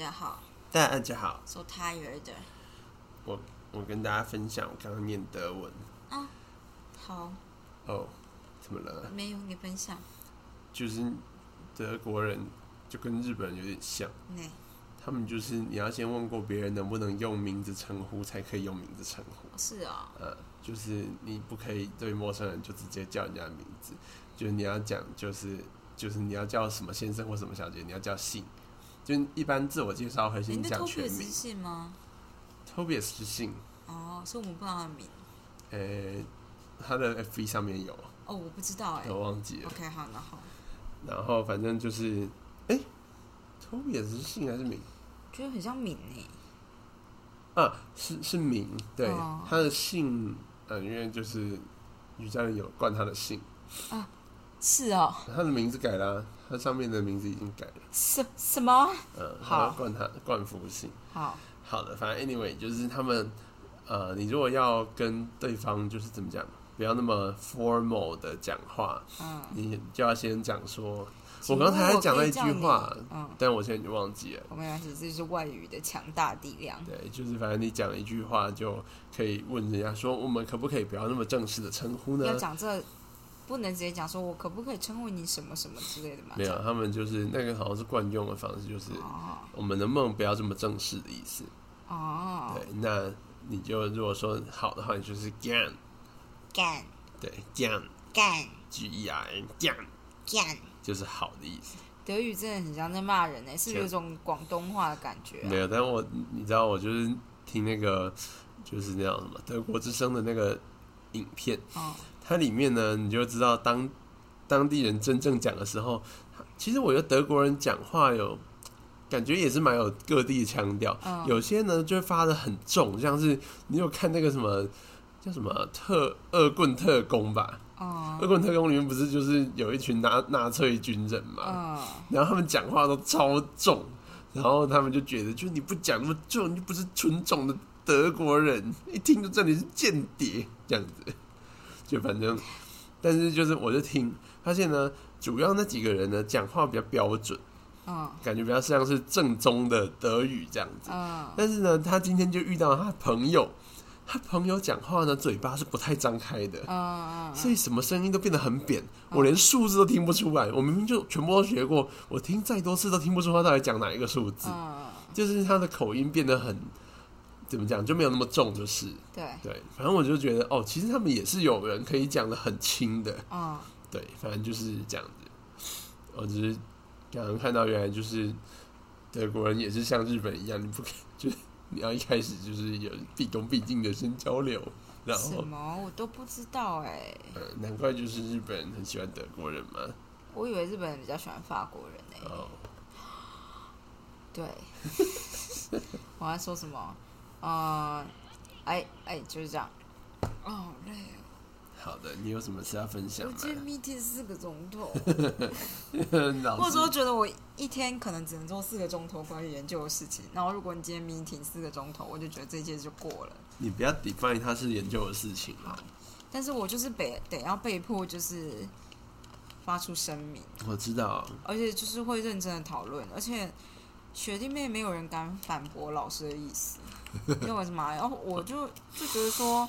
家好。大家好，，so tired。我我跟大家分享我刚刚念德文。啊好，哦，怎么了？没有你分享，就是德国人就跟日本人有点像，呢，他们就是你要先问过别人能不能用名字称呼，才可以用名字称呼。是啊、呃，就是你不可以对陌生人就直接叫人家的名字，就是你要讲就是就是你要叫什么先生或什么小姐，你要叫姓。就一般自我介绍会先的讲全 Tobias 名是信吗？，Tobias 是姓，哦，所以我们不知道他的名。呃、他的 FB 上面有，哦，我不知道哎、我忘记了。OK，好，然后然后反正就是，哎、t o b i a s 是姓还是名？觉得很像名呢、啊，是是名，对，哦他的姓，呃，因为就是于家人有冠他的姓，是哦，他的名字改了、他上面的名字已经改了，什什么？嗯，好冠他冠夫姓。好，好的，反正 anyway 就是他们，呃，你如果要跟对方就是怎么讲，不要那么 formal 的讲话，嗯，你就要先讲说，我刚才还讲了一句话，嗯，但我现在已经忘记了。我没关系，这就是外语的强大力量。对，就是反正你讲一句话就可以问人家说，我们可不可以不要那么正式的称呼呢要？讲这，不能直接讲说我可不可以称呼你什么什么之类的嘛？没有，他们就是那个好像是惯用的方式，就是哦我们能不能不要这么正式的意思？哦，对，那你就如果说好的话，你就是 gan，干对，gan 干 g e r n gan 干。就是好的意思。德语真的很像在骂人呢、是有种广东话的感觉、啊。没有，但我你知道，我就是听那个就是那样什么德国之声的那个影片，哦，它里面呢，你就知道当当地人真正讲的时候，其实我觉得德国人讲话有感觉也是蛮有各地的腔调，嗯有些呢就会发的很重，像是你有看那个什么叫什么特恶棍特工吧？哦，恶棍特工里面不是就是有一群纳纳粹军人嘛，嗯，然后他们讲话都超重，然后他们就觉得，就是你不讲那么重，你就不是纯种的德国人，一听就知道你是间谍，这样子。就反正，但是就是我就听发现呢，主要那几个人呢讲话比较标准，嗯，感觉比较像是正宗的德语这样子。嗯，但是呢，他今天就遇到他朋友，他朋友讲话呢嘴巴是不太张开的。嗯，所以什么声音都变得很扁，我连数字都听不出来。我明明就全部都学过，我听再多次都听不出他到底讲哪一个数字。嗯，就是他的口音变得很怎么讲，就没有那么重，就是对，对。反正我就觉得哦，其实他们也是有人可以讲的很轻的，嗯，对，反正就是这样子。我只是刚刚看到，原来就是德国人也是像日本一样，你不 就是你要一开始就是有毕恭毕敬的先交流，然后什后么我都不知道哎、呃，难怪就是日本人很喜欢德国人嘛。我以为日本人比较喜欢法国人呢、哦，对，我要说什么？呃，哎哎，就是这样。哦，好累哦。好的，你有什么事要分享吗？我今天 meeting 四个钟头，老或者师说觉得我一天可能只能做四个钟头关于研究的事情。然后如果你今天 meeting 四个钟头，我就觉得这一届就过了。你不要 define 它是研究的事情啊。但是我就是被得要被迫就是发出声明，我知道，而且就是会认真的讨论，而且学弟妹没有人敢反驳老师的意思，因为我是妈，然后我就就觉得说。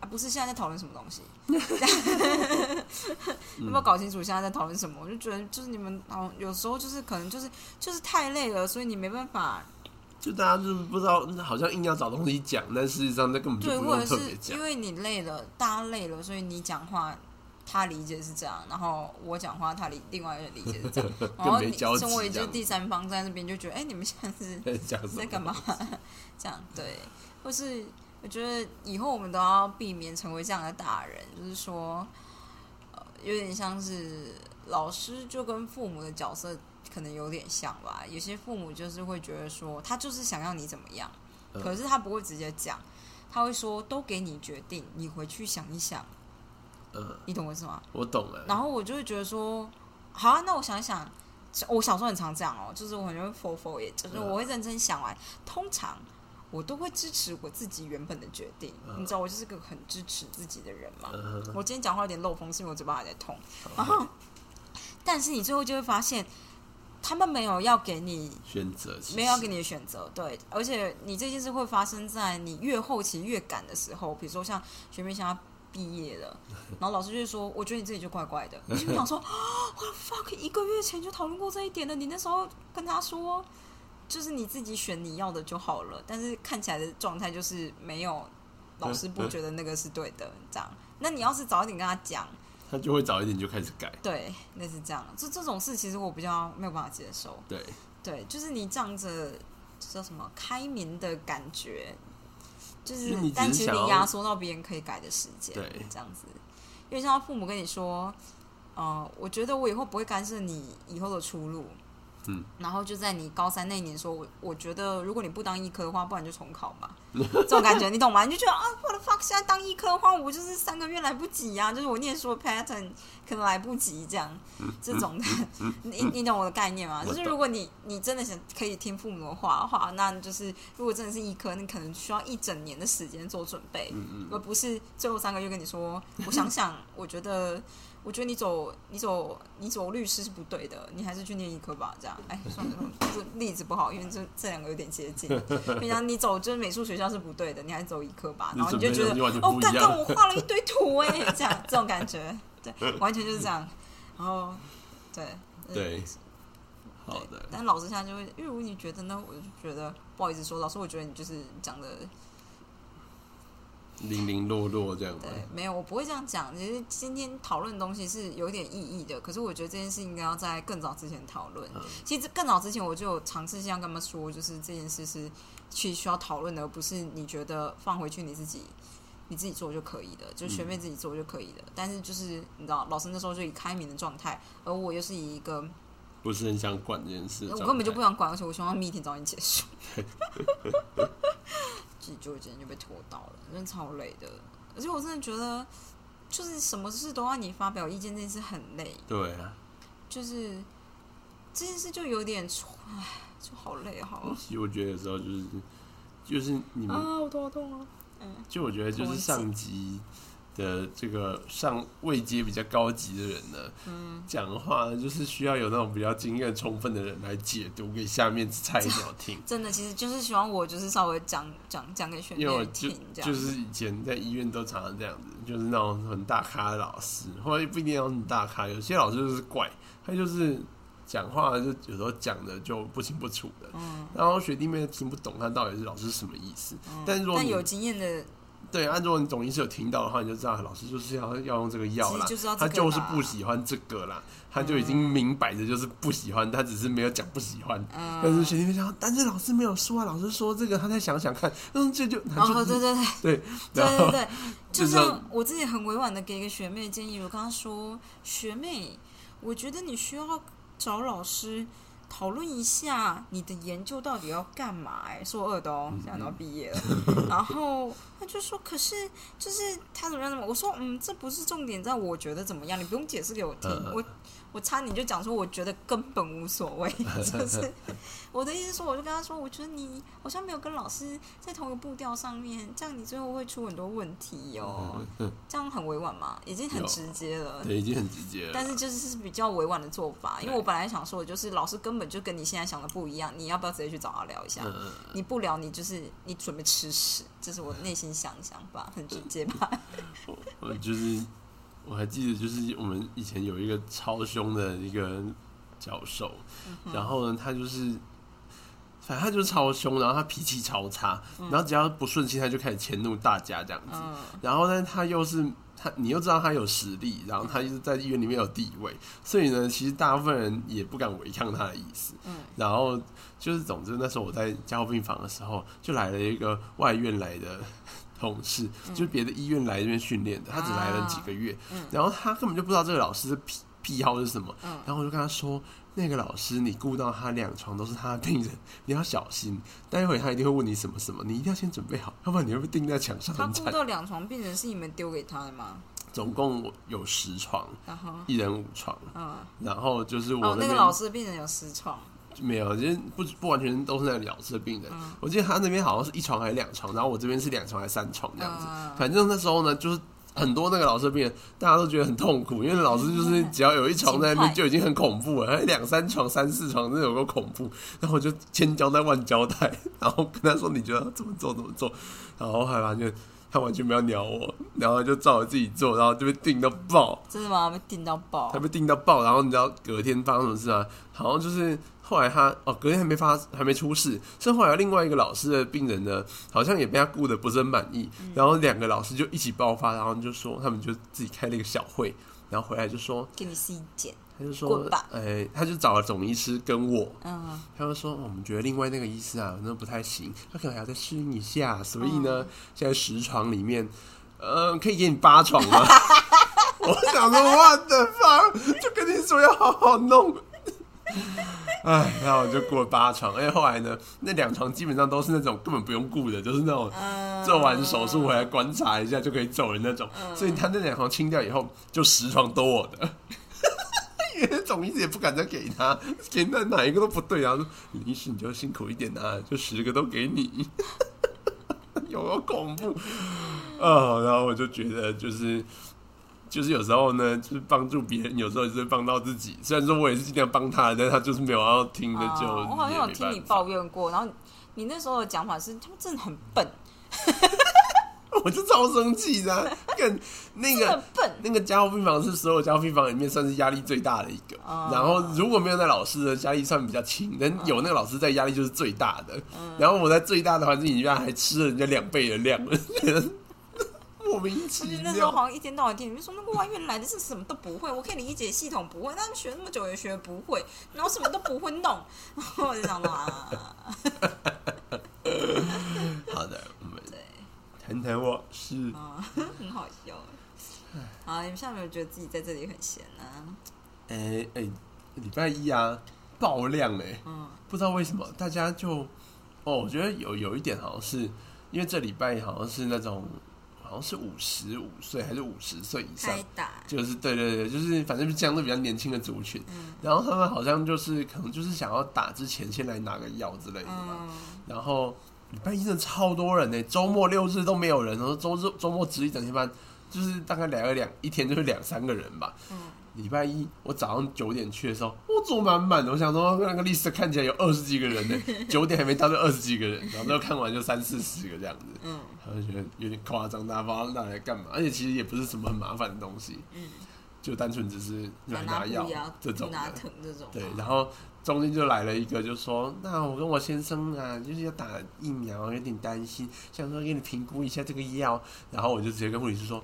啊，不是现在在讨论什么东西，有没有搞清楚现在在讨论什么？我就觉得就是你们哦，有时候就是可能就是就是太累了，所以你没办法就大家就是不知道，好像硬要找东西讲，但事实上那根本就对，不或者是用特别讲因。为你累了，大家累了，所以你讲话他理解是这样，然后我讲话他理另外一个理解是这样，然后你身为这样就第三方在那边就觉得，哎、你们现在是 在干嘛？这样对，或是我觉得以后我们都要避免成为这样的大人，就是说，呃，有点像是老师就跟父母的角色可能有点像吧。有些父母就是会觉得说，他就是想要你怎么样，嗯可是他不会直接讲，他会说都给你决定，你回去想一想，嗯，你懂我意思吗？我懂了。然后我就会觉得说，好啊，那我想一想，我小时候很常这样哦，就是我很容易否否也，就是我会认真想完，通常我都会支持我自己原本的决定。嗯你知道，我就是个很支持自己的人嘛。嗯我今天讲话有点漏风，是因为我嘴巴还在痛。然后，但是你最后就会发现，他们没有要给你选择没有要给你的选择，对，而且你这件事会发生在你越后期越赶的时候，比如说像学妹现在毕业了，然后老师就说，我觉得你自己就怪怪的，你就想说，我 fuck，一个月前就讨论过这一点了，你那时候跟他说，就是你自己选你要的就好了，但是看起来的状态就是没有，老师不觉得那个是对的，这样，那你要是早一点跟他讲。他就会早一点就开始改。对，那是这样，这这种事其实我比较没有办法接受。对，对，就是你仗着叫什么开明的感觉，就是但其实你压缩到别人可以改的时间，对这样子。因为像父母跟你说，呃，我觉得我以后不会干涉你以后的出路，嗯，然后就在你高三那一年说，我我觉得如果你不当医科的话，不然就重考嘛，这种感觉你懂吗？你就觉得啊，我的 fuck，现在当医科的话，我就是三个月来不及呀、就是我念书的 pattern 可能来不及这样，这种的，你你懂我的概念吗？就是如果你你真的想可以听父母的话的话，那就是如果真的是医科，你可能需要一整年的时间做准备，而不是最后三个月跟你说，我想想，我觉得。我觉得你走你走你走律师是不对的，你还是去念医科吧。这样，哎，算了，这例子不好，因为这这两个有点接近。平常你走就是美术学校是不对的，你还是走医科吧。然后你就觉得哦，刚刚我画了一堆图哎，这样这种感觉，对，完全就是这样。然后，对对，对好的，但老师现在就会，因为如果你觉得呢，我就觉得不好意思说，老师，我觉得你就是讲的零零落落这样吗？对，没有，我不会这样讲。其实今天讨论的东西是有点意义的，可是我觉得这件事应该要在更早之前讨论。嗯其实更早之前我就有尝试这样跟他们说，就是这件事是去需要讨论的，而不是你觉得放回去你自己你自己做就可以的，就是学妹自己做就可以的。但是就是你知道，老师那时候就以开明的状态，而我又是以一个不是很想管这件事我根本就不想管，而且我希望 meeting 早点结束。自己就今天就被拖到了，真的超累的。而且我真的觉得，就是什么事都要你发表意见，这件事很累。对啊。就是这件事就有点，唉，就好累好。其实我觉得有时候就是就是你们，啊，我头好痛啊！嗯就我觉得就是上级的这个上位阶比较高级的人呢，嗯，讲话就是需要有那种比较经验充分的人来解读给下面菜鸟听。真的，其实就是希望我就是稍微讲讲讲给学因为我就妹听，这样就是以前在医院都常常这样子，就是那种很大咖的老师，或者不一定要很大咖，有些老师就是怪，他就是讲话就有时候讲的就不清不楚的，嗯，然后学弟妹听不懂他到底是老师什么意思。但是如果你但有经验的，对，按如果你总医师有听到的话，你就知道老师就是要要用这个药啦其实，就是要这他就是不喜欢这个啦，他就已经明摆着就是不喜欢，他只是没有讲不喜欢。嗯，但是学弟妹想，但是老师没有说啊，老师说这个，他再想想看，嗯，这就他哦，就对对对。对，对对 对，就就是像我自己很委婉的给一个学妹建议，我跟她说：“学妹，我觉得你需要找老师讨论一下你的研究到底要干嘛、哎，硕二的哦，现在都要毕业了。然后她就说：“可是就是他怎么样怎么？”我说：“嗯，这不是重点，在我觉得怎么样，你不用解释给我听。嗯我我差你就讲说，我觉得根本无所谓，就是我的意思说，我就跟他说，我觉得你好像没有跟老师在同一个步调上面，这样你最后会出很多问题哦。这样很委婉嘛，已经很直接了。对，已经很直接了。但是就是是比较委婉的做法，因为我本来想说的就是老师根本就跟你现在想的不一样，你要不要直接去找他聊一下？嗯，你不聊，你就是你准备吃屎，这是我内心想想吧，很直接吧？我 我就是我还记得，就是我们以前有一个超凶的一个教授，嗯然后呢，他就是。反正他就是超凶，然后他脾气超差，然后只要不顺心，他就开始迁怒大家这样子。嗯然后呢，他又是他，你又知道他有实力，然后他又是在医院里面有地位，所以呢，其实大部分人也不敢违抗他的意思。嗯，然后就是，总之那时候我在加护病房的时候，就来了一个外院来的同事，就是别的医院来这边训练的，他只来了几个月，嗯然后他根本就不知道这个老师的癖癖好是什么，嗯然后我就跟他说。那个老师，你顾到他两床都是他的病人，你要小心。待会他一定会问你什么什么，你一定要先准备好，要不然你会被钉在墙上他。顾到两床病人是你们丢给他的吗？总共有十床，然后，一人五床，嗯，然后就是我哦，那、个老师的病人有十床，没有，就是不不完全都是那个老师的病人。嗯我记得他那边好像是一床还是两床，然后我这边是两床还是三床这样子。嗯反正那时候呢，就是很多那个老师的病人，大家都觉得很痛苦，因为老师就是只要有一床在那边就已经很恐怖了，还两三床、三四床，真的有个恐怖。然后我就千交代万交代，然后跟他说你觉得怎么做怎么做，然后后来发现他完全没有鸟我，然后就照着自己做，然后就被定到爆。真的吗？被定到爆他？被定到爆，然后你知道隔天发生什么事啊？好像就是后来他哦，隔天还没发还没出事，是后来另外一个老师的病人呢，好像也被他顾得不是很满意，然后两个老师就一起爆发，然后就说他们就自己开了一个小会，然后回来就说给你试一检。他就说哎，他就找了总医师跟我，嗯，他就说、哦我们觉得另外那个医师啊，那不太行，他可能还要再适应一下，所以呢，现在十床里面，呃，可以给你八床吗？我想说，我的妈，就跟你说要好好弄。哎，然后我就过了八床，而且后来呢，那两床基本上都是那种根本不用顾的，就是那种嗯做完手术回来观察一下就可以走人那种。所以他那两床清掉以后，就十床都我的。因为总医师也不敢再给他，给那哪一个都不对啊。医师你就辛苦一点啊，就十个都给你，有多恐怖啊、然后我就觉得就是。就是有时候呢，就是帮助别人，有时候也是帮到自己。虽然说我也是尽量帮他，但是他就是没有要听的，就、哦我好像有听你抱怨过，然后你那时候的讲法是他们真的很笨，我就超生气的、啊。跟那个很笨。那个加护病房是所有加护病房里面算是压力最大的一个。哦然后如果没有那老师的压力算比较轻，但有那个老师在压力就是最大的。嗯然后我在最大的环境里面还吃了人家两倍的量，莫名其而且那时候好。像一天到晚听你们说那个外院来的是什么都不会，我可以理解系统不会，他们学那么久也学不会，然后什么都不会弄，然后我就想到啊，好的，我们对，谈谈我是啊，很好笑。好，你们现在有没有觉得自己在这里很闲呢、哎哎礼拜一啊爆量哎、嗯不知道为什么大家就哦，我觉得有有一点好像是因为这礼拜好像是那种好像是五十五岁还是五十岁以上。就是对对对，就是反正是相对比较年轻的族群，嗯。然后他们好像就是可能就是想要打之前先来拿个药之类的嘛，嗯，然后礼拜一真的超多人呢，周末六日都没有人，然后周日周末值一整天班，就是大概来了两一天就是两三个人吧。嗯礼拜一我早上九点去的时候，我坐满满的，我想说那个 list 看起来有二十几个人呢，九点还没到就二十几个人，然后最后看完就三四十个这样子，嗯他就觉得有点夸张，大家不知道拿来干嘛，而且其实也不是什么很麻烦的东西，嗯，就单纯只是来拿拿药，这种的拿。疼这种，对，然后中间就来了一个，就说：“那我跟我先生啊，就是要打疫苗，有点担心，想说给你评估一下这个药。”然后我就直接跟护理师说：“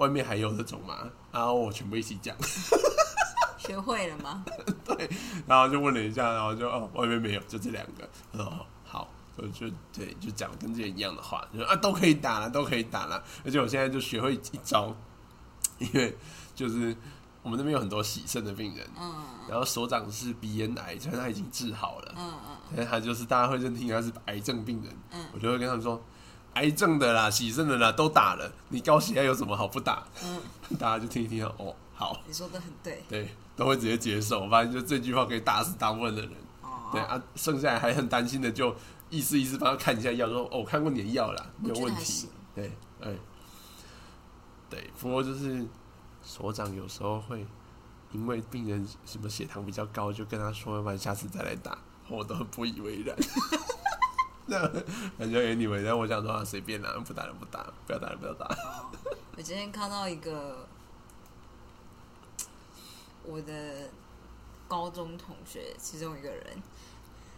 外面还有这种吗？”然后我全部一起讲，学会了吗？对然后就问了一下，然后就哦，外面没有，就这两个。我说哦，好，我就对，就讲跟之前一样的话，就说啊都可以打了，都可以打了。而且我现在就学会一招，因为就是我们那边有很多喜肾的病人，嗯然后所长是鼻咽癌，虽然他已经治好了。嗯嗯但是他就是大家会认定他是癌症病人，嗯我就会跟他们说，癌症的啦、洗肾的啦都打了，你高血压有什么好不打？嗯，大家就听一听，哦，好，你说的很对对，都会直接接受。我发现就这句话可以打死大部分的人，哦。对啊，剩下来还很担心的就意思意思帮他看一下药，说哦，我看过你的药啦，没有问题。对，哎，对，不过就是所长有时候会因为病人什么血糖比较高，就跟他说，要不然下次再来打，我都很不以为然。那反正 anyway，但我想说啊，随便啦，不打就不打，不要打了不要打。哦 我今天看到一个我的高中同学，其中一个人，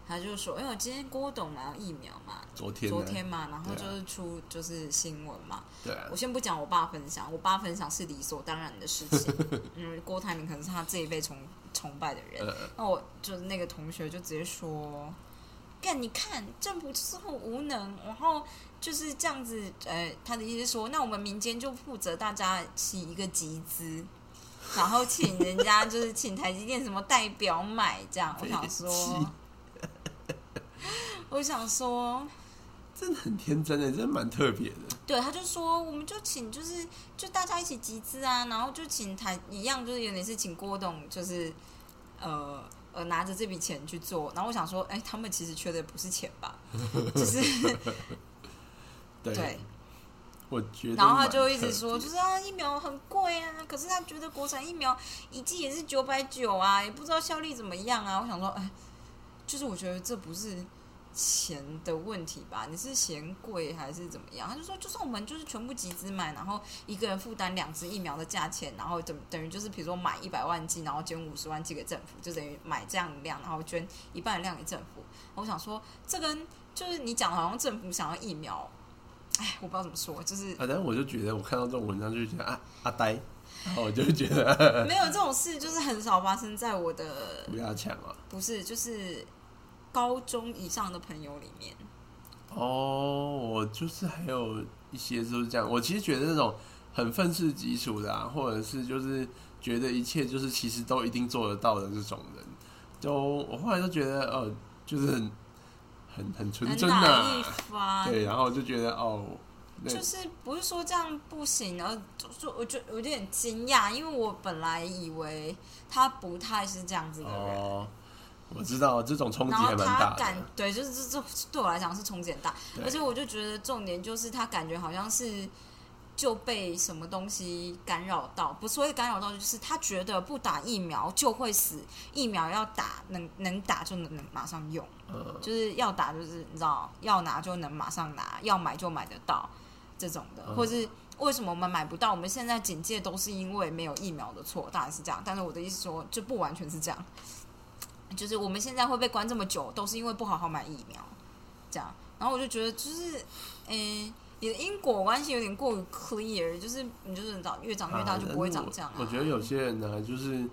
他就说：“因为我今天郭董拿疫苗嘛，昨天昨天嘛，然后就是出就是新闻嘛。对啊我，先不讲我爸分享，我爸分享是理所当然的事情。嗯，郭台铭可能是他这一辈崇崇拜的人。呃，那我就是那个同学就直接说：“干，你看政府就是很无能，然后就是这样子。呃，他的意思是说，那我们民间就负责大家起一个集资，然后请人家 就是请台积电什么代表买这样。我想说，我想说，真的很天真的，真的蛮特别的。对，他就说我们就请就是就大家一起集资啊，然后就请台一样，就是有点是请郭董，就是呃。”呃，拿着这笔钱去做，然后我想说，哎，他们其实缺的不是钱吧？就是 对，对，我觉得，然后他就一直说，就是啊，疫苗很贵啊，可是他觉得国产疫苗一剂也是九百九啊，也不知道效力怎么样啊。我想说，哎，就是我觉得这不是钱的问题吧？你是嫌贵还是怎么样？他就说，就算我们就是全部集资买，然后一个人负担两支疫苗的价钱，然后等等于就是比如说买一百万剂，然后捐五十万剂给政府，就等于买这样的量，然后捐一半的量给政府。我想说，这跟就是你讲的好像政府想要疫苗。哎，我不知道怎么说，就是反正我就觉得，我看到这种文章就觉得啊，阿呆，然后我就觉得没有这种事，就是很少发生在我的不要抢啊，不是，就是高中以上的朋友里面。哦，我就是还有一些就是这样，我其实觉得那种很愤世嫉俗的，啊，或者是就是觉得一切就是其实都一定做得到的这种人，就我后来就觉得，呃，就是很。很很纯真呐，对，然后就觉得哦，就是不是说这样不行，然后就我就有点惊讶，因为我本来以为他不太是这样子的人。哦，我知道这种冲击还蛮大的，对，就是这这对我来讲是冲击很大，而且我就觉得重点就是他感觉好像是。就被什么东西干扰到，不是会干扰到，就是他觉得不打疫苗就会死，疫苗要打能能打就能能马上用，就是要打就是你知道要拿就能马上拿，要买就买得到这种的，或是为什么我们买不到？我们现在警戒都是因为没有疫苗的错，当然是这样。但是我的意思说，就不完全是这样，就是我们现在会被关这么久，都是因为不好好买疫苗，这样。然后我就觉得，就是诶。你的因果关系有点过于 clear，就是你就是长越长越大就不会长这样。我觉得有些人呢，就是。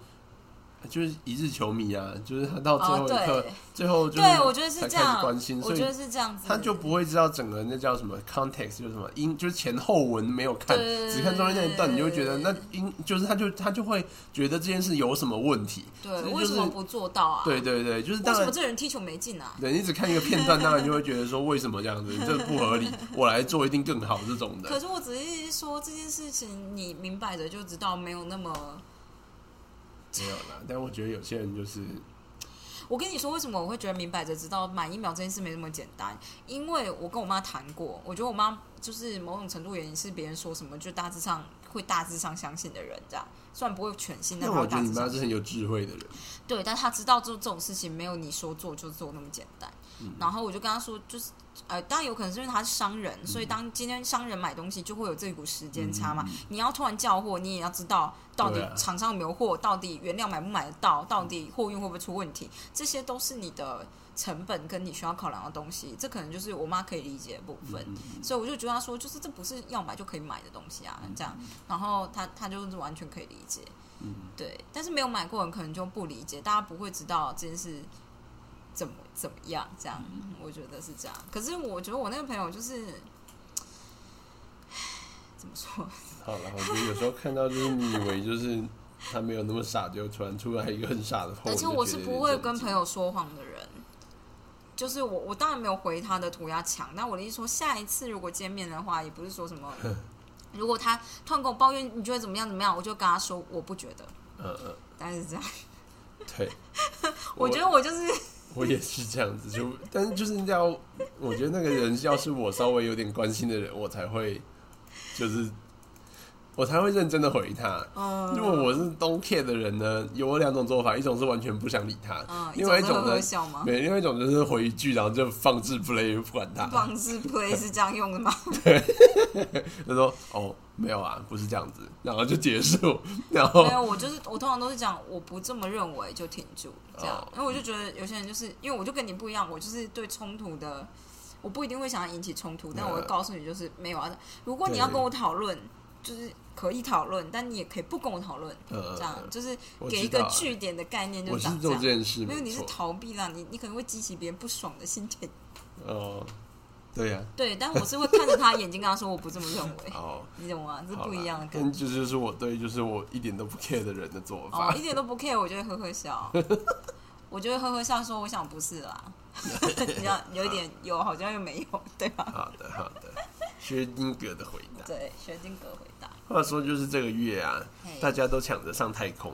就是一日球迷啊，就是他到最后一刻，最后就对我觉得是这样，关心，我觉得是这样子，他就不会知道整个那叫什么 context，就是什么因，就是前后文没有看，只看中间那一段，你就会觉得那因就是他就他就会觉得这件事有什么问题，对，为什么不做到啊？对对对，就是为什么这人踢球没劲啊？对你只看一个片段，当然就会觉得说为什么这样子，这不合理，我来做一定更好这种的。可是我只是说这件事情，你明摆着就知道没有那么。没有啦，但我觉得有些人就是，我跟你说，为什么我会觉得明摆着知道买疫苗这件事没那么简单？因为我跟我妈谈过，我觉得我妈就是某种程度原因是别人说什么就大致上会大致上相信的人，这样虽然不会全信，但我觉得你妈是很有智慧的人。对，但她知道做这种事情没有你说做就做那么简单。然后我就跟他说，就是呃，当然有可能是因为他是商人，所以当今天商人买东西就会有这股时间差嘛。你要突然叫货，你也要知道到底厂商有没有货，到底原料买不买得到，到底货运会不会出问题，这些都是你的成本跟你需要考量的东西。这可能就是我妈可以理解的部分。所以我就觉得他说，就是这不是要买就可以买的东西啊，这样。然后他他就是完全可以理解，嗯，对。但是没有买过人可能就不理解，大家不会知道这件事。怎么怎么样？这样，我觉得是这样。可是我觉得我那个朋友就是，怎么说？好了，我觉得有时候看到就是你以为就是他没有那么傻，就突然出来一个很傻的。而且我是不会跟朋友说谎的人。就是我，我当然没有回他的涂鸦墙。那我的意思说，下一次如果见面的话，也不是说什么，如果他突然跟我抱怨，你觉得怎么样？怎么样？我就跟他说，我不觉得。嗯嗯。但是这样。对。我觉得我就是。我也是这样子，就但是就是要，我觉得那个人要是我稍微有点关心的人，我才会就是我才会认真的回他。如果我是 don't care 的人呢，有两种做法，一种是完全不想理他，嗯另外一种呢，没，另外一种就是回一句，然后就放置 play 不管他。放置 play 是这样用的吗？对，他说哦。没有啊，不是这样子，然后就结束。然后没有，我就是我通常都是讲我不这么认为就停住这样，因为我就觉得有些人就是因为我就跟你不一样，我就是对冲突的，我不一定会想要引起冲突，但我会告诉你就是没有啊。如果你要跟我讨论，就是可以讨论，但你也可以不跟我讨论，这样就是给一个据点的概念，就是做这件事，没有你是逃避啦，你你可能会激起别人不爽的心情。哦。对呀，对，但我是会看着他眼睛跟他说，我不这么认为。哦，你懂吗？是不一样的感觉。这就是我对，就是我一点都不 care 的人的做法。哦，一点都不 care，我就会呵呵笑。我就会呵呵笑说，我想不是啦。你要有一点有，好像又没有，对吧？好的，好的。薛定谔的回答。对，薛定谔回答。话说，就是这个月啊，大家都抢着上太空。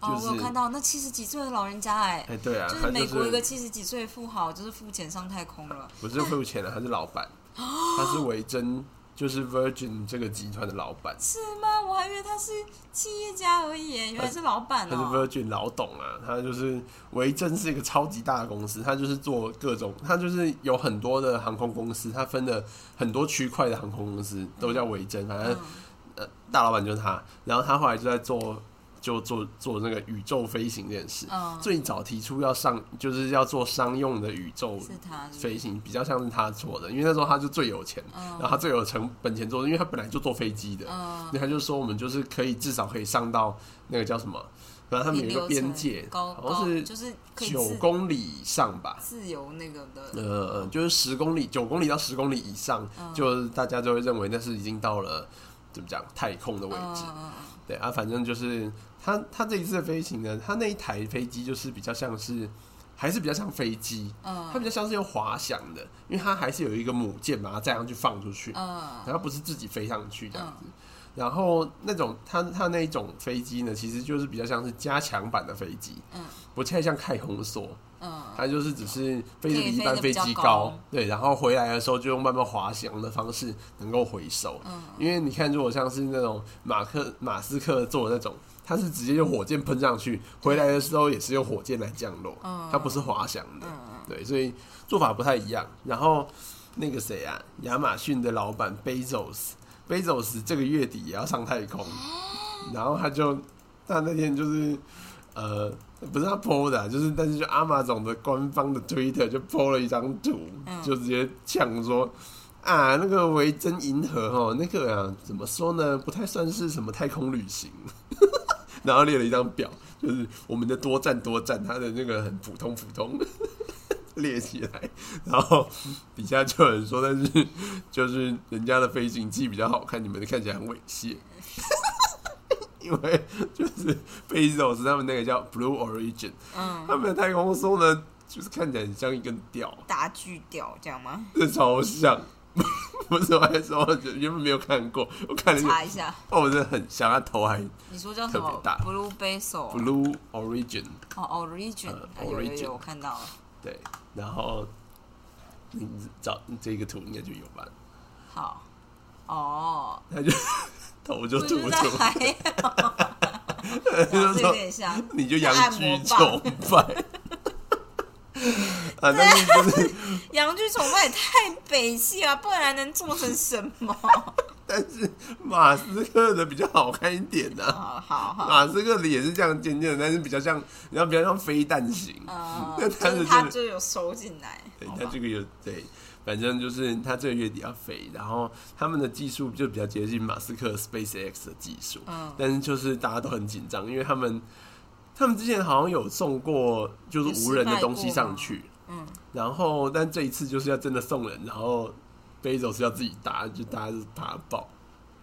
哦，我有看到那七十几岁的老人家，哎，哎，对啊，就是美国一个七十几岁富豪，就是付钱上太空了。不是付钱了，他是老板，他是维珍就是 Virgin 这个集团的老板，是吗？我还以为他是企业家而已耶，原来是老板他是哦、Virgin 老董啊，他就是维珍是一个超级大的公司，他就是做各种，他就是有很多的航空公司，他分了很多区块的航空公司都叫维珍，反正、嗯呃大老板就是他，然后他后来就在做就做做那个宇宙飞行这件事，嗯，最早提出要上就是要做商用的宇宙飞行，比较像是他做的，因为那时候他就最有钱，嗯然后他最有成本钱做的，因为他本来就坐飞机的，嗯那他就说我们就是可以至少可以上到那个叫什么，然后他们有一个边界，高好像是就是九公里以上吧。自由那个的，呃，呃就是十公里，九公里到十公里以上，嗯就是大家就会认为那是已经到了怎么讲太空的位置。对啊，反正就是他他这一次的飞行呢，他那一台飞机就是比较像是，还是比较像飞机，嗯。它比较像是用滑翔的，因为它还是有一个母舰把它载上去放出去，嗯。然后不是自己飞上去这样嗯。子。然后那种它它那一种飞机呢，其实就是比较像是加强版的飞机，嗯。不太像太空梭，嗯。它就是只是飞得比一般飞机高对，然后回来的时候就用慢慢滑翔的方式能够回收。嗯。因为你看，如果像是那种马克马斯克做的那种，它是直接用火箭喷上去，回来的时候也是用火箭来降落，嗯。它不是滑翔的，嗯。对，所以做法不太一样。然后那个谁啊，亚马逊的老板 Bezos，Bezos 这个月底也要上太空，然后他就他那天就是呃，不是他 PO 的啊、就是但是就阿玛总的官方的 Twitter 就 PO 了一张图，嗯就直接呛说。啊，那个维珍银河哦，那个啊，怎么说呢？不太算是什么太空旅行。然后列了一张表，就是我们的多站多站，它的那个很普通普通列起来，然后底下就有人说，但是就是人家的飞行器比较好看，你们的看起来很猥亵。因为就是 Bezos 他们那个叫 Blue Origin，嗯，他们的太空梭呢，就是看起来很像一根吊，大巨吊这样吗？这 超像。不是，我还说我原本没有看过，我看了查一下，哦，真的很像，他头还你说叫什么？Blue Basil 啊 Blue Origin，哦，Origin，呃啊有有 Origin 有，我看到了。对，然后你找这个图应该就有吧？好，哦，他就 头就我觉得突出，还有，就这说有点像。你就洋按剧摩棒崇 拜。啊，但是就是，洋剧崇拜也太北气了，不然能做成什么？但是马斯克的比较好看一点 呐、好好好，马斯克的也是这样尖尖的，但是比较像，然后比较像飞弹型。嗯，那他的就是他就有收进来，对他这个有对，反正就是他这个月底要飞，然后他们的技术就比较接近马斯克 SpaceX 的技术，嗯。但是就是大家都很紧张，因为他们他们之前好像有送过就是无人的东西上去，嗯，然后但这一次就是要真的送人，然后 Bezos 要自己搭，就大家就是怕他爆，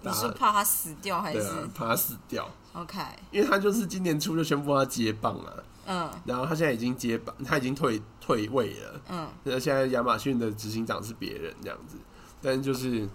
你是怕他死掉还是？对啊，怕他死掉，OK？因为他就是今年初就宣布他接棒了，嗯。然后他现在已经接棒，他已经退退位了。嗯，那现在亚马逊的执行长是别人这样子，但是就是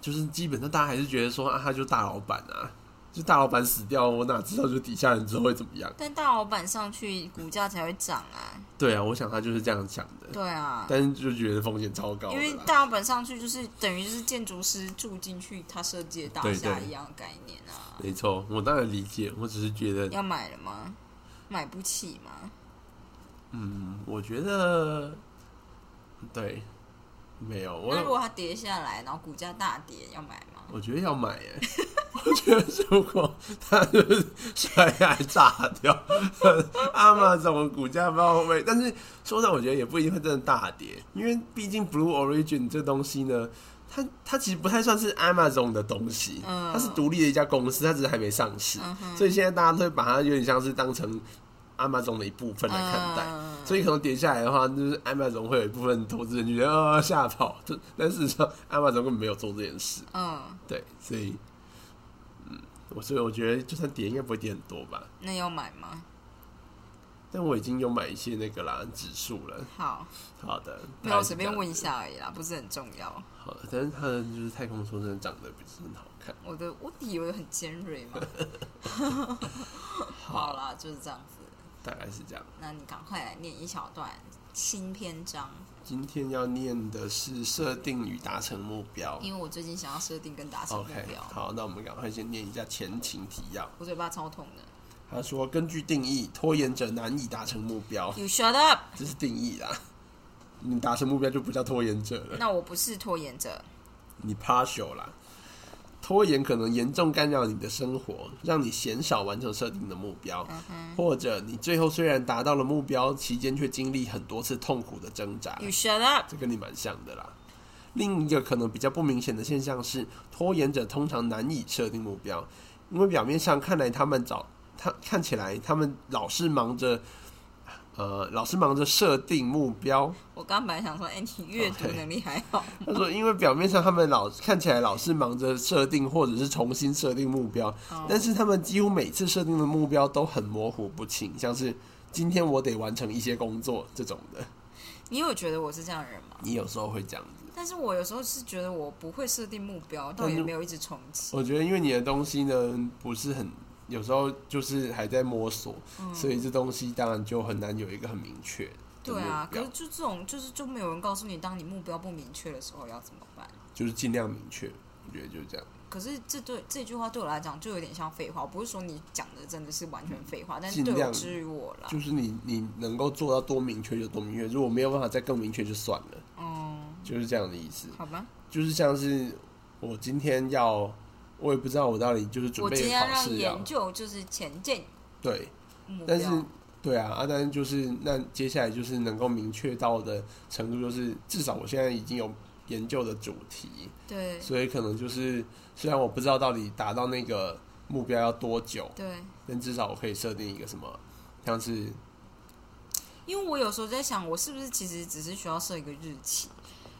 就是基本上大家还是觉得说啊，他就是大老板啊，就大老板死掉，我哪知道就底下人之后会怎么样？但大老板上去股价才会涨啊，对啊，我想他就是这样想的，对啊，但是就觉得风险超高因为。大老板上去就是等于就是建筑师住进去他设计的大厦一样的概念啊。没错，我当然理解，我只是觉得，要买了吗？买不起吗？嗯，我觉得对，没有我那如果它跌下来，然后股价大跌，要买吗？我觉得要买耶，我觉得如果它就是摔下来炸掉，阿玛总的股价不知道会不会，但是说实在，我觉得也不一定会真的大跌，因为毕竟 Blue Origin 这东西呢，它它其实不太算是 Amazon 的东西，嗯。它是独立的一家公司，它只是还没上市，嗯所以现在大家都会把它有点像是当成 Amazon 的一部分来看待。嗯所以可能跌下来的话，就是 Amazon 会有一部分投资人就觉得啊吓跑，就 但事实上 Amazon 根本没有做这件事。嗯，对，所以，嗯，我所以我觉得就算跌，应该不会跌很多吧。那要买吗？但我已经有买一些那个啦指数了。好，好的，没大概是这样有随便问一。下而已啦，不是很重要。好的，但是它的就是太空梭真的长得不是很好看。我的我底有很尖锐嘛。好啦，就是这样子。大概是这样。那你赶快来念一小段新篇章，今天要念的是设定与达成目标。因为我最近想要设定跟达成目标，好，那我们赶快先念一下前情提要。我嘴巴超痛的。他说，根据定义，拖延者难以达成目标，You shut up！这是定义啦。你达成目标就不叫拖延者了，那我不是拖延者，你 partial 啦。拖延可能严重干扰你的生活，让你鲜少完成设定的目标，或者你最后虽然达到了目标，期间却经历很多次痛苦的挣扎。You shut up！这跟你蛮像的啦。另一个可能比较不明显的现象是，拖延者通常难以设定目标，因为表面上看来他们早，他看起来他们老是忙着，呃，老是忙着设定目标。我刚本来想说，哎、你阅读能力还好。他说，因为表面上他们老看起来老是忙着设定或者是重新设定目标，哦但是他们几乎每次设定的目标都很模糊不清，像是今天我得完成一些工作这种的。你有觉得我是这样的人吗？你有时候会这样子。但是我有时候是觉得我不会设定目标，倒也没有一直重启。我觉得因为你的东西呢不是很，有时候就是还在摸索，所以这东西当然就很难有一个很明确对啊，可是就这种，就是就没有人告诉你，当你目标不明确的时候要怎么办。就是尽量明确。我觉得就是这样。可是这对这句话对我来讲就有点像废话，不是说你讲的真的是完全废话，但是对我至于我啦，就是你你能够做到多明确就多明确，如果没有办法再更明确就算了，嗯，就是这样的意思。好吧。就是像是我今天要，我也不知道我到底就是准备考试要研究就是前进对，但是对啊啊，但是就是那接下来就是能够明确到的程度，就是至少我现在已经有研究的主题，对。所以可能就是虽然我不知道到底达到那个目标要多久，对，但至少我可以设定一个什么，像是因为我有时候在想，我是不是其实只是需要设一个日期，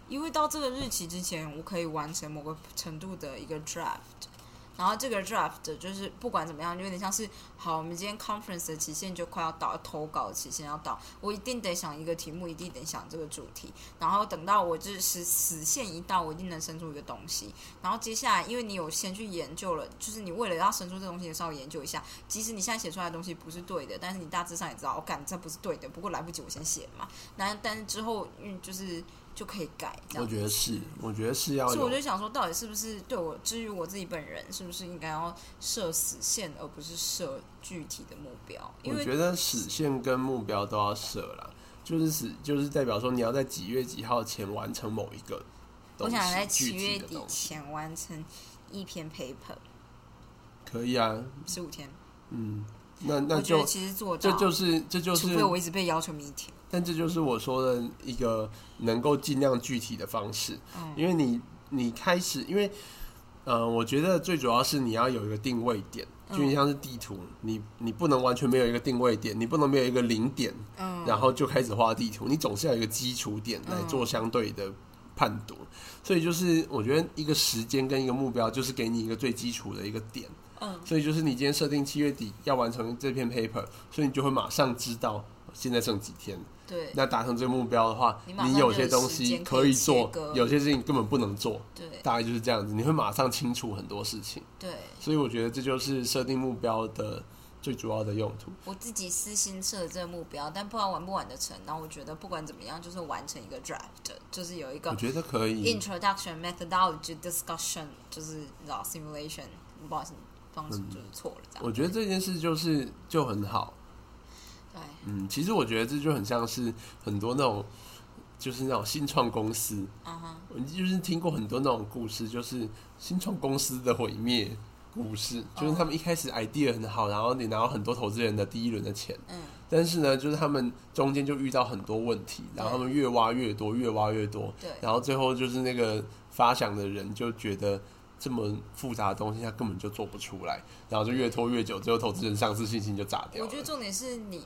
因为到这个日期之前，我可以完成某个程度的一个 draft。然后这个 draft 就是不管怎么样，就有点像是好，我们今天 conference 的期限就快要到，投稿期限要到，我一定得想一个题目，一定得想这个主题。然后等到我就是死线一到，我一定能生出一个东西。然后接下来，因为你有先去研究了，就是你为了要生出这东西，你稍微研究一下。即使你现在写出来的东西不是对的，但是你大致上也知道，我、哦、干这不是对的，不过来不及，我先写嘛。那但是之后，嗯，就是就可以改。我觉得是，我觉得是要所以我就想说，到底是不是对我，至于我自己本人，是不是应该要设死线，而不是设具体的目标？因为我觉得死线跟目标都要设啦，就是死就是代表说你要在几月几号前完成某一个。我想在七月底前完成一篇 paper，可以啊，十五天。嗯，那那就其实做到，这就是这就是除非我一直被要求 meeting。但这就是我说的一个能够尽量具体的方式，嗯因为你你开始，因为呃，我觉得最主要是你要有一个定位点，嗯就你像是地图，你你不能完全没有一个定位点，你不能没有一个零点，嗯，然后就开始画地图，你总是要有一个基础点来做相对的判读，所以就是我觉得一个时间跟一个目标，就是给你一个最基础的一个点。嗯，所以就是你今天设定七月底要完成这篇 paper，所以你就会马上知道现在剩几天。对那达成这个目标的话，你你有些东西可可以做，有些事情根本不能做，对大概就是这样子。你会马上清楚很多事情，对，所以我觉得这就是设定目标的最主要的用途。我自己私心设的这个目标，但不知道完不完得成。然后我觉得不管怎么样，就是完成一个 draft，就是有一个我觉得可以，introduction methodology discussion，就是你知道 simulation，不好意思，方式就是错了这样。我觉得这件事就是就很好。对，嗯，其实我觉得这就很像是很多那种，就是那种新创公司，嗯哼，我就是听过很多那种故事，就是新创公司的毁灭故事，就是他们一开始 idea 很好，然后你拿到很多投资人的第一轮的钱，嗯，但是呢，就是他们中间就遇到很多问题，然后他们越挖越多，越挖越多，对。然后最后就是那个发想的人就觉得这么复杂的东西他根本就做不出来，然后就越拖越久，最后投资人上市信心就炸掉了。我觉得重点是你，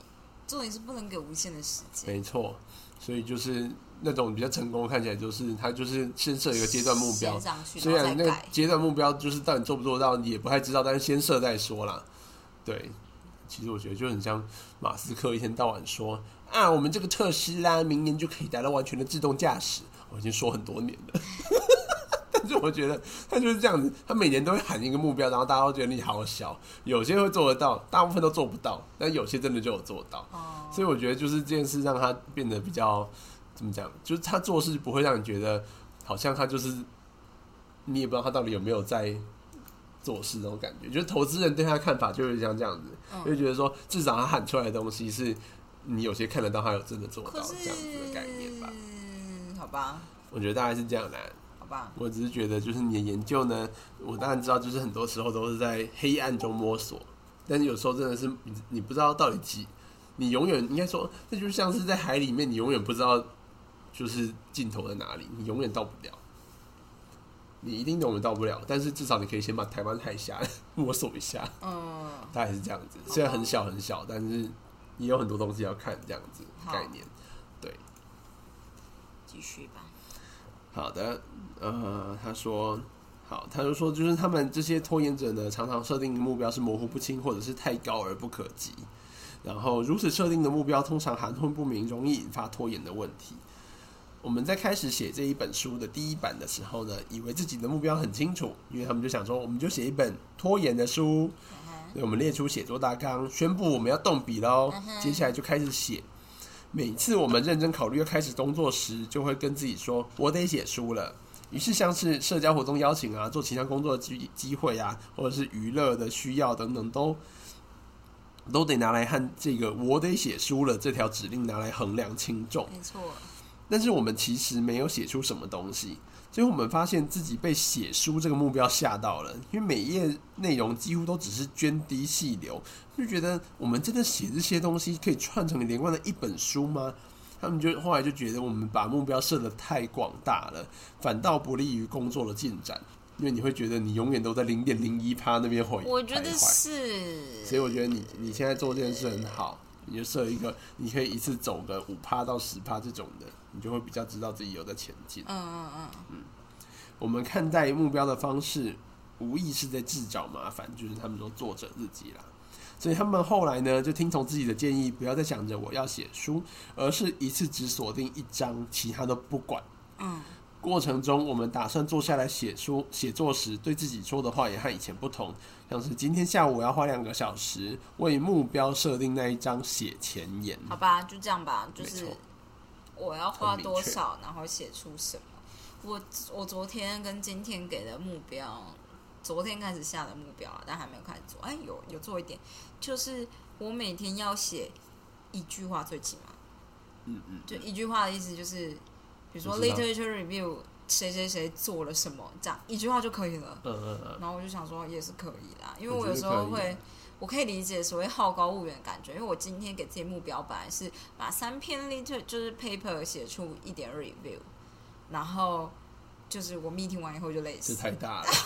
重点是不能给无限的时间。没错，所以就是那种比较成功，看起来就是他就是先设一个阶段目标虽然那。阶段目标就是到底做不做到你也不太知道，但是先设再说啦。对，其实我觉得就很像马斯克一天到晚说啊，我们这个特斯拉明年就可以达到完全的自动驾驶，我已经说很多年了，但但是我觉得他就是这样子，他每年都会喊一个目标，然后大家都觉得你好小，有些会做得到，大部分都做不到，但有些真的就有做到。哦，所以我觉得就是这件事让他变得比较怎么讲，就是他做事不会让你觉得好像他就是你也不知道他到底有没有在做事那种感觉。就是投资人对他的看法就是像这样子，嗯就觉得说至少他喊出来的东西是你有些看得到，他有真的做到这样子的概念吧。嗯好吧，我觉得大概是这样的。好吧，我只是觉得，就是你的研究呢，我当然知道，就是很多时候都是在黑暗中摸索，但是有时候真的是你你不知道到底几，你永远应该说，那就像是在海里面，你永远不知道就是尽头在哪里，你永远到不了，你一定永远到不了，但是至少你可以先把台湾海峡摸索一下，嗯，大概是这样子。虽然很小很小，但是也有很多东西要看，这样子概念。对继续吧。好的，呃，他说，好，他就说，就是他们这些拖延者呢，常常设定的目标是模糊不清，或者是太高而不可及。然后，如此设定的目标通常含混不明，容易引发拖延的问题。我们在开始写这一本书的第一版的时候呢，以为自己的目标很清楚，因为他们就想说，我们就写一本拖延的书，所以我们列出写作大纲，宣布我们要动笔喽。接下来就开始写。每次我们认真考虑要开始工作时，就会跟自己说：“我得写书了。”于是，像是社交活动邀请啊，做其他工作的机机会啊，或者是娱乐的需要等等，都都得拿来和这个“我得写书了”这条指令拿来衡量轻重。没错，但是我们其实没有写出什么东西，最后我们发现自己被写书这个目标吓到了，因为每页内容几乎都只是涓滴细流，就觉得我们真的写这些东西可以串成连贯的一本书吗？他们就后来就觉得我们把目标设得太广大了，反倒不利于工作的进展，因为你会觉得你永远都在零点零一趴那边回，我觉得是，所以我觉得你你现在做这件事很好，你就设一个，你可以一次走个五趴到十趴这种的，你就会比较知道自己有在前进。嗯嗯嗯嗯，我们看待目标的方式，无疑是在自找麻烦，就是他们说作者自己啦。所以他们后来呢，就听从自己的建议，不要再想着我要写书，而是一次只锁定一章，其他都不管。嗯，过程中，我们打算坐下来写书写作时，对自己说的话也和以前不同，像是今天下午我要花两个小时为目标设定那一张写前言。好吧，就这样吧，就是我要花多少，然后写出什么。我我昨天跟今天给的目标，昨天开始下的目标啊，但还没有开始做。哎，有有做一点，就是我每天要写一句话，最起码，嗯嗯，就一句话的意思就是，比如说 literature review 谁谁谁做了什么，这样一句话就可以了。嗯嗯嗯，然后我就想说也是可以啦，因为我有时候会，我可以理解所谓好高骛远的感觉，因为我今天给自己目标本来是把三篇 liter 就是 paper 写出一点 review，然后就是我 meeting 完以后就累这死，太大了。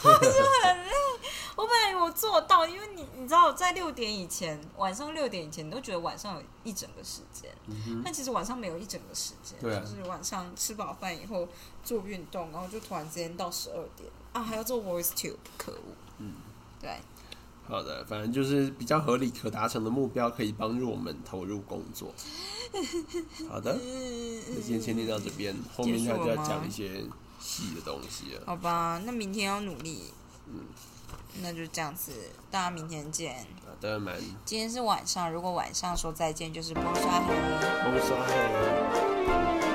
我本来我做到，因为你你知道在六点以前，晚上六点以前，你都觉得晚上有一整个时间，嗯，但其实晚上没有一整个时间，啊就是晚上吃饱饭以后做运动，然后就突然之间到十二点啊，还要做 voice tube，可恶，嗯，对。好的，反正就是比较合理、可达成的目标，可以帮助我们投入工作。好的，那今天先念到这边，后面他就要讲一些细的东西了。好吧，那明天要努力。嗯，那就这样子，大家明天见。好的，蛮今天是晚上，如果晚上说再见，就是不刷黑。风刷黑。